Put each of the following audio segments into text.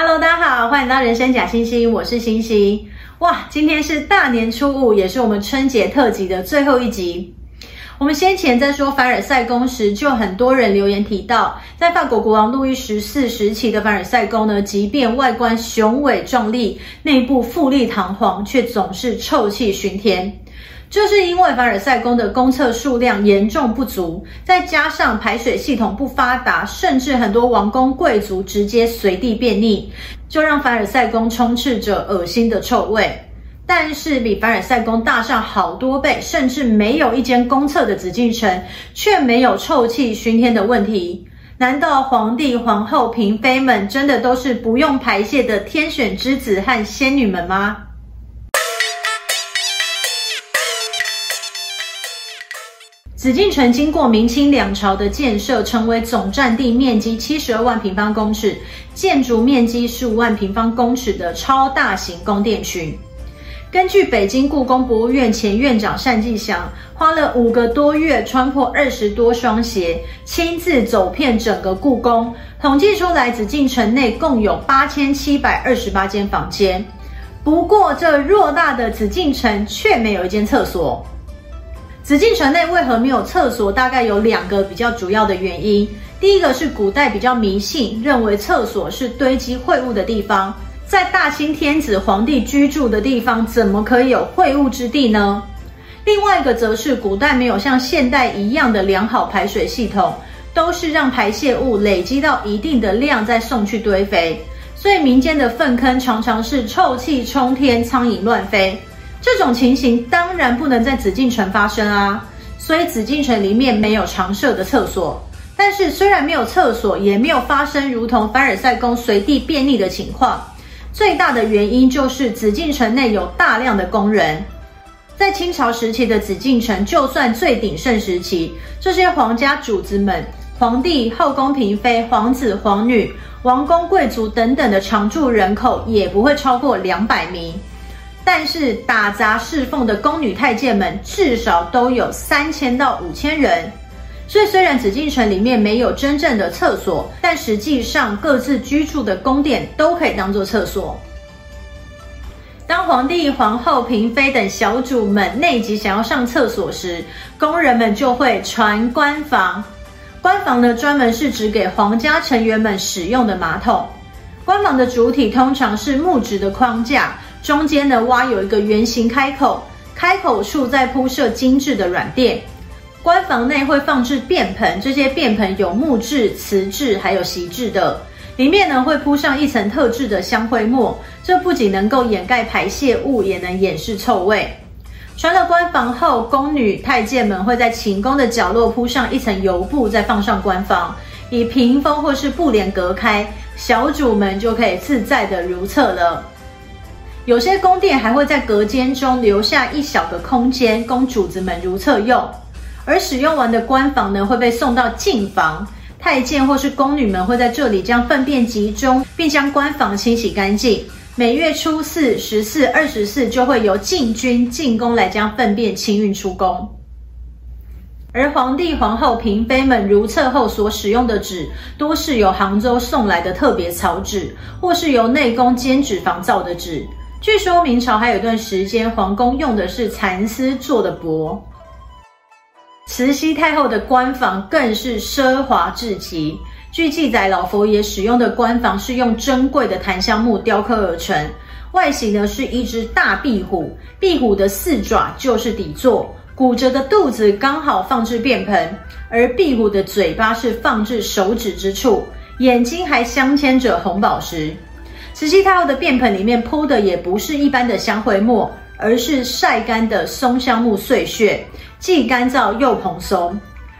Hello，大家好，欢迎到人生假星星，我是星星。哇，今天是大年初五，也是我们春节特辑的最后一集。我们先前在说凡尔赛宫时，就很多人留言提到，在法国国王路易十四时期的凡尔赛宫呢，即便外观雄伟壮丽，内部富丽堂皇，却总是臭气熏天。就是因为凡尔赛宫的公厕数量严重不足，再加上排水系统不发达，甚至很多王公贵族直接随地便溺，就让凡尔赛宫充斥着恶心的臭味。但是比凡尔赛宫大上好多倍，甚至没有一间公厕的紫禁城，却没有臭气熏天的问题。难道皇帝、皇后、嫔妃们真的都是不用排泄的天选之子和仙女们吗？紫禁城经过明清两朝的建设，成为总占地面积七十二万平方公尺、建筑面积十五万平方公尺的超大型宫殿群。根据北京故宫博物院前院长单霁翔花了五个多月，穿破二十多双鞋，亲自走遍整个故宫，统计出来，紫禁城内共有八千七百二十八间房间。不过，这偌大的紫禁城却没有一间厕所。紫禁城内为何没有厕所？大概有两个比较主要的原因。第一个是古代比较迷信，认为厕所是堆积秽物的地方。在大清天子皇帝居住的地方，怎么可以有秽物之地呢？另外一个则是古代没有像现代一样的良好排水系统，都是让排泄物累积到一定的量再送去堆肥，所以民间的粪坑常常是臭气冲天、苍蝇乱飞。这种情形当然不能在紫禁城发生啊，所以紫禁城里面没有常设的厕所。但是虽然没有厕所，也没有发生如同凡尔赛宫随地便溺的情况。最大的原因就是紫禁城内有大量的工人。在清朝时期的紫禁城，就算最鼎盛时期，这些皇家主子们、皇帝、后宫嫔妃、皇子、皇女、王公贵族等等的常住人口，也不会超过两百名。但是打杂侍奉的宫女太监们，至少都有三千到五千人。所以，虽然紫禁城里面没有真正的厕所，但实际上各自居住的宫殿都可以当做厕所。当皇帝、皇后、嫔妃等小主们内急想要上厕所时，宫人们就会传官房。官房呢，专门是指给皇家成员们使用的马桶。官房的主体通常是木质的框架，中间呢挖有一个圆形开口，开口处再铺设精致的软垫。官房内会放置便盆，这些便盆有木质、瓷质，还有席质的。里面呢会铺上一层特制的香灰末，这不仅能够掩盖排泄物，也能掩饰臭味。传了官房后，宫女太监们会在寝宫的角落铺上一层油布，再放上官房，以屏风或是布帘隔开，小主们就可以自在的如厕了。有些宫殿还会在隔间中留下一小个空间，供主子们如厕用。而使用完的官房呢，会被送到净房，太监或是宫女们会在这里将粪便集中，并将官房清洗干净。每月初四、十四、二十四就会由禁军进宫来将粪便清运出宫。而皇帝、皇后、嫔妃们如厕后所使用的纸，多是由杭州送来的特别草纸，或是由内宫监纸房造的纸。据说明朝还有一段时间，皇宫用的是蚕丝做的帛。慈禧太后的官房更是奢华至极。据记载，老佛爷使用的官房是用珍贵的檀香木雕刻而成，外形呢是一只大壁虎，壁虎的四爪就是底座，鼓着的肚子刚好放置便盆，而壁虎的嘴巴是放置手指之处，眼睛还镶嵌着红宝石。慈禧太后的便盆里面铺的也不是一般的香灰末，而是晒干的松香木碎屑。既干燥又蓬松，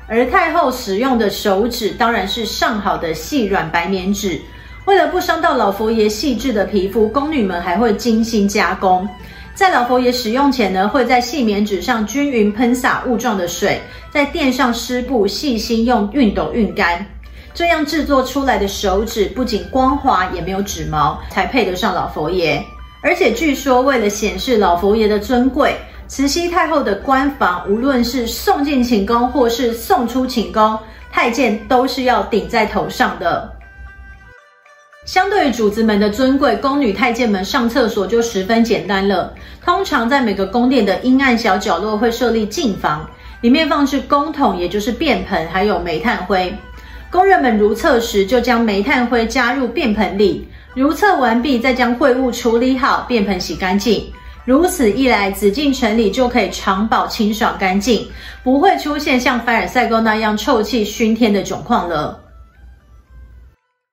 而太后使用的手指当然是上好的细软白棉纸。为了不伤到老佛爷细致的皮肤，宫女们还会精心加工。在老佛爷使用前呢，会在细棉纸上均匀喷洒雾状的水，再垫上湿布，细心用熨斗熨干。这样制作出来的手指不仅光滑，也没有指毛，才配得上老佛爷。而且据说，为了显示老佛爷的尊贵。慈禧太后的官房，无论是送进寝宫或是送出寝宫，太监都是要顶在头上的。相对于主子们的尊贵，宫女太监们上厕所就十分简单了。通常在每个宫殿的阴暗小角落会设立净房，里面放置公桶，也就是便盆，还有煤炭灰。工人们如厕时，就将煤炭灰加入便盆里，如厕完毕，再将秽物处理好，便盆洗干净。如此一来，紫禁城里就可以长保清爽干净，不会出现像凡尔赛宫那样臭气熏天的窘况了。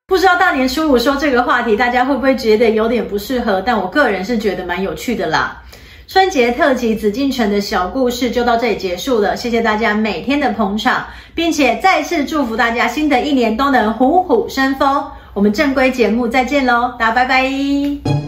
不知道大年初五说这个话题，大家会不会觉得有点不适合？但我个人是觉得蛮有趣的啦。春节特辑紫禁城的小故事就到这里结束了，谢谢大家每天的捧场，并且再次祝福大家新的一年都能虎虎生风。我们正规节目再见喽，大家拜拜。